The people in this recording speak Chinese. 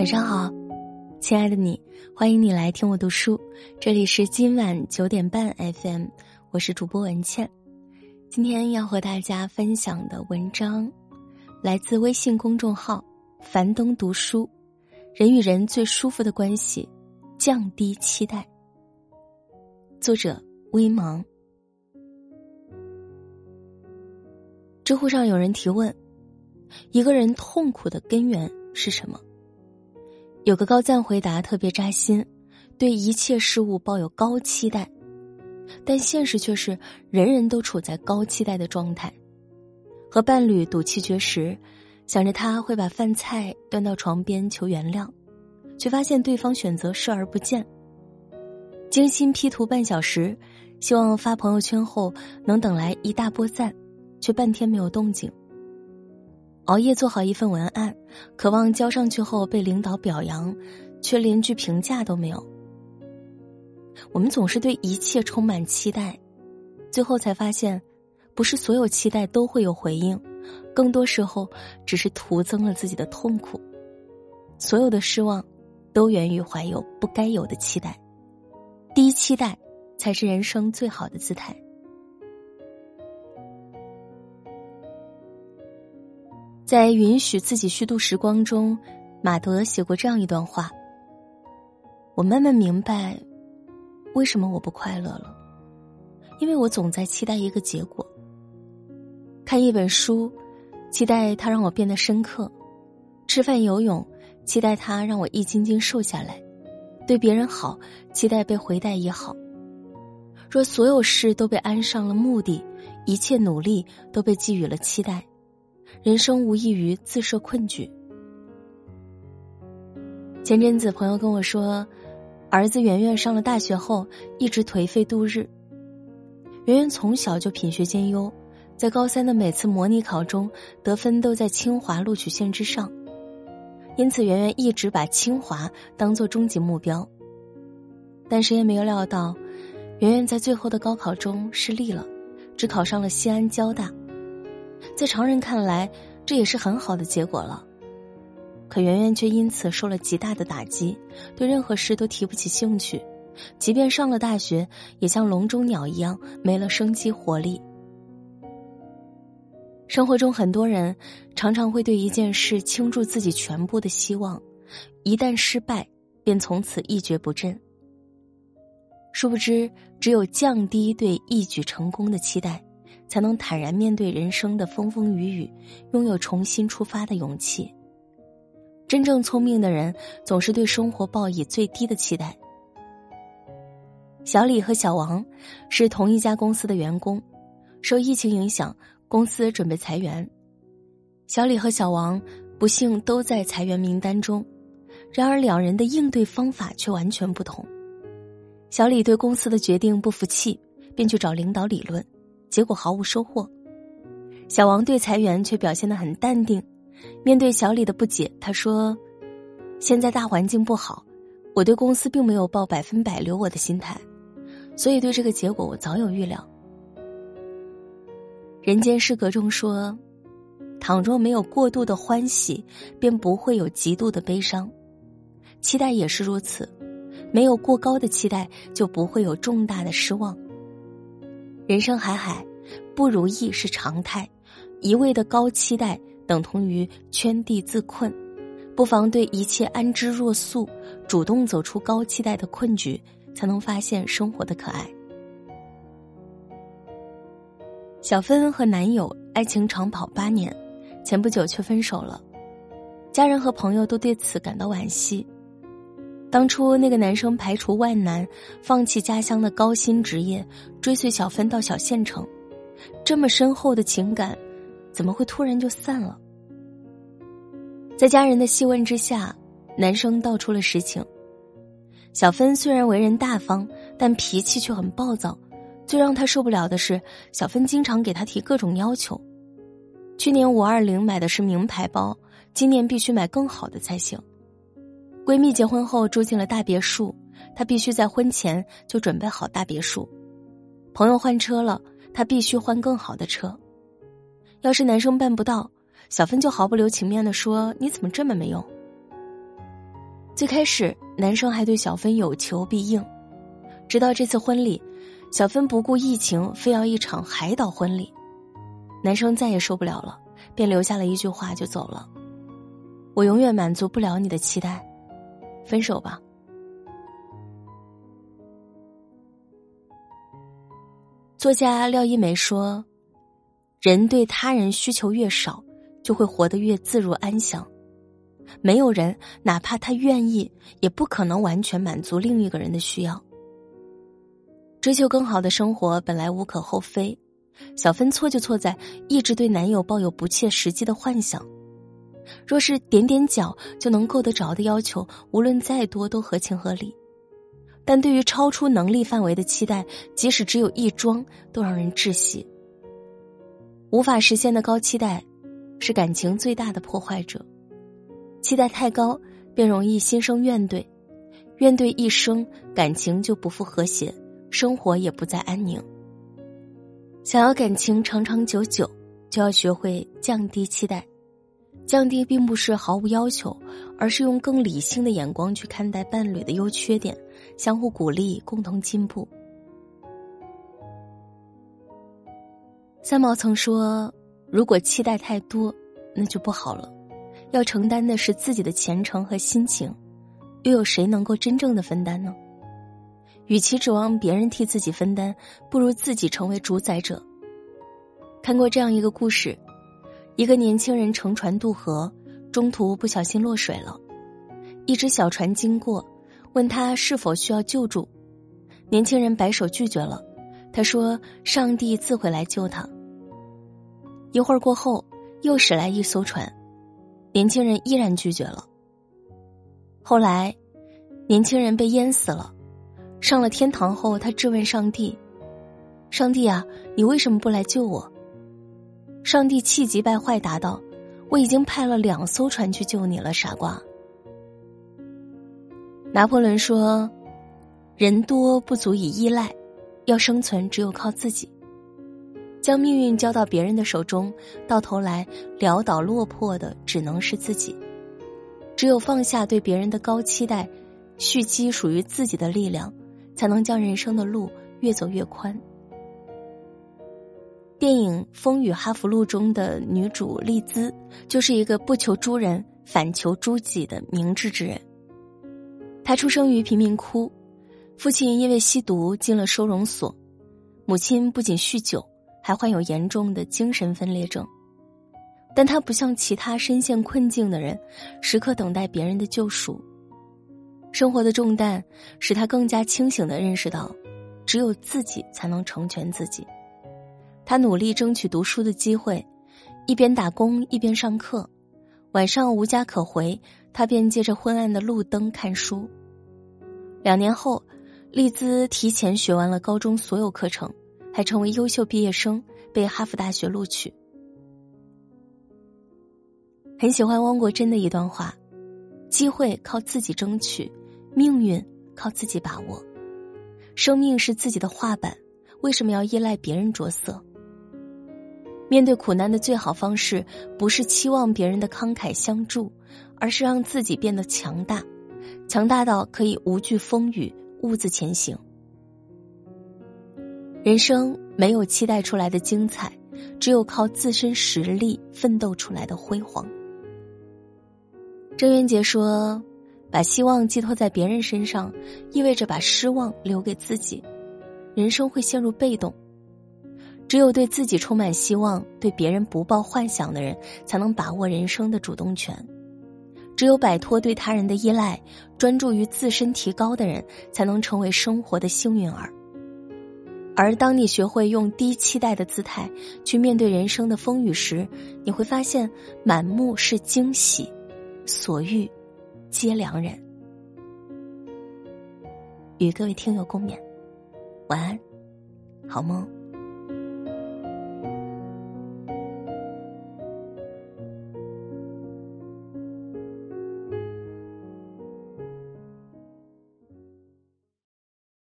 晚上好，亲爱的你，欢迎你来听我读书。这里是今晚九点半 FM，我是主播文倩。今天要和大家分享的文章来自微信公众号“樊登读书”。人与人最舒服的关系，降低期待。作者：微芒。知乎上有人提问：一个人痛苦的根源是什么？有个高赞回答特别扎心：对一切事物抱有高期待。但现实却是，人人都处在高期待的状态。和伴侣赌气绝食，想着他会把饭菜端到床边求原谅，却发现对方选择视而不见。精心 P 图半小时，希望发朋友圈后能等来一大波赞，却半天没有动静。熬夜做好一份文案，渴望交上去后被领导表扬，却连句评价都没有。我们总是对一切充满期待，最后才发现，不是所有期待都会有回应，更多时候只是徒增了自己的痛苦。所有的失望，都源于怀有不该有的期待。低期待，才是人生最好的姿态。在允许自己虚度时光中，马德写过这样一段话：我慢慢明白。为什么我不快乐了？因为我总在期待一个结果。看一本书，期待它让我变得深刻；吃饭游泳，期待它让我一斤斤瘦下来；对别人好，期待被回待也好。若所有事都被安上了目的，一切努力都被寄予了期待，人生无异于自设困局。前阵子，朋友跟我说。儿子圆圆上了大学后，一直颓废度日。圆圆从小就品学兼优，在高三的每次模拟考中，得分都在清华录取线之上，因此圆圆一直把清华当做终极目标。但谁也没有料到，圆圆在最后的高考中失利了，只考上了西安交大。在常人看来，这也是很好的结果了。可圆圆却因此受了极大的打击，对任何事都提不起兴趣，即便上了大学，也像笼中鸟一样没了生机活力。生活中很多人常常会对一件事倾注自己全部的希望，一旦失败，便从此一蹶不振。殊不知，只有降低对一举成功的期待，才能坦然面对人生的风风雨雨，拥有重新出发的勇气。真正聪明的人总是对生活抱以最低的期待。小李和小王是同一家公司的员工，受疫情影响，公司准备裁员。小李和小王不幸都在裁员名单中，然而两人的应对方法却完全不同。小李对公司的决定不服气，便去找领导理论，结果毫无收获。小王对裁员却表现得很淡定。面对小李的不解，他说：“现在大环境不好，我对公司并没有抱百分百留我的心态，所以对这个结果我早有预料。”人间失格中说：“倘若没有过度的欢喜，便不会有极度的悲伤。期待也是如此，没有过高的期待，就不会有重大的失望。人生海海，不如意是常态，一味的高期待。”等同于圈地自困，不妨对一切安之若素，主动走出高期待的困局，才能发现生活的可爱。小芬和男友爱情长跑八年，前不久却分手了，家人和朋友都对此感到惋惜。当初那个男生排除万难，放弃家乡的高薪职业，追随小芬到小县城，这么深厚的情感。怎么会突然就散了？在家人的细问之下，男生道出了实情。小芬虽然为人大方，但脾气却很暴躁。最让他受不了的是，小芬经常给他提各种要求。去年五二零买的是名牌包，今年必须买更好的才行。闺蜜结婚后住进了大别墅，她必须在婚前就准备好大别墅。朋友换车了，她必须换更好的车。要是男生办不到，小芬就毫不留情面的说：“你怎么这么没用？”最开始，男生还对小芬有求必应，直到这次婚礼，小芬不顾疫情，非要一场海岛婚礼，男生再也受不了了，便留下了一句话就走了：“我永远满足不了你的期待，分手吧。”作家廖一梅说：“人对他人需求越少，就会活得越自如安详。没有人哪怕他愿意，也不可能完全满足另一个人的需要。追求更好的生活本来无可厚非，小芬错就错在一直对男友抱有不切实际的幻想。若是点点脚就能够得着的要求，无论再多都合情合理。”但对于超出能力范围的期待，即使只有一桩，都让人窒息。无法实现的高期待，是感情最大的破坏者。期待太高，便容易心生怨怼，怨怼一生，感情就不复和谐，生活也不再安宁。想要感情长长久久，就要学会降低期待。降低并不是毫无要求，而是用更理性的眼光去看待伴侣的优缺点，相互鼓励，共同进步。三毛曾说：“如果期待太多，那就不好了。要承担的是自己的前程和心情，又有谁能够真正的分担呢？与其指望别人替自己分担，不如自己成为主宰者。”看过这样一个故事。一个年轻人乘船渡河，中途不小心落水了。一只小船经过，问他是否需要救助。年轻人摆手拒绝了。他说：“上帝自会来救他。”一会儿过后，又驶来一艘船，年轻人依然拒绝了。后来，年轻人被淹死了。上了天堂后，他质问上帝：“上帝啊，你为什么不来救我？”上帝气急败坏答道：“我已经派了两艘船去救你了，傻瓜。”拿破仑说：“人多不足以依赖，要生存只有靠自己。将命运交到别人的手中，到头来潦倒落魄的只能是自己。只有放下对别人的高期待，蓄积属于自己的力量，才能将人生的路越走越宽。”电影《风雨哈佛路》中的女主丽兹，就是一个不求诸人反求诸己的明智之人。她出生于贫民窟，父亲因为吸毒进了收容所，母亲不仅酗酒，还患有严重的精神分裂症。但她不像其他深陷困境的人，时刻等待别人的救赎。生活的重担使她更加清醒的认识到，只有自己才能成全自己。他努力争取读书的机会，一边打工一边上课。晚上无家可回，他便借着昏暗的路灯看书。两年后，丽兹提前学完了高中所有课程，还成为优秀毕业生，被哈佛大学录取。很喜欢汪国真的一段话：“机会靠自己争取，命运靠自己把握。生命是自己的画板，为什么要依赖别人着色？”面对苦难的最好方式，不是期望别人的慷慨相助，而是让自己变得强大，强大到可以无惧风雨，兀自前行。人生没有期待出来的精彩，只有靠自身实力奋斗出来的辉煌。郑渊洁说：“把希望寄托在别人身上，意味着把失望留给自己，人生会陷入被动。”只有对自己充满希望、对别人不抱幻想的人，才能把握人生的主动权；只有摆脱对他人的依赖，专注于自身提高的人，才能成为生活的幸运儿。而当你学会用低期待的姿态去面对人生的风雨时，你会发现满目是惊喜，所遇皆良人。与各位听友共勉，晚安，好梦。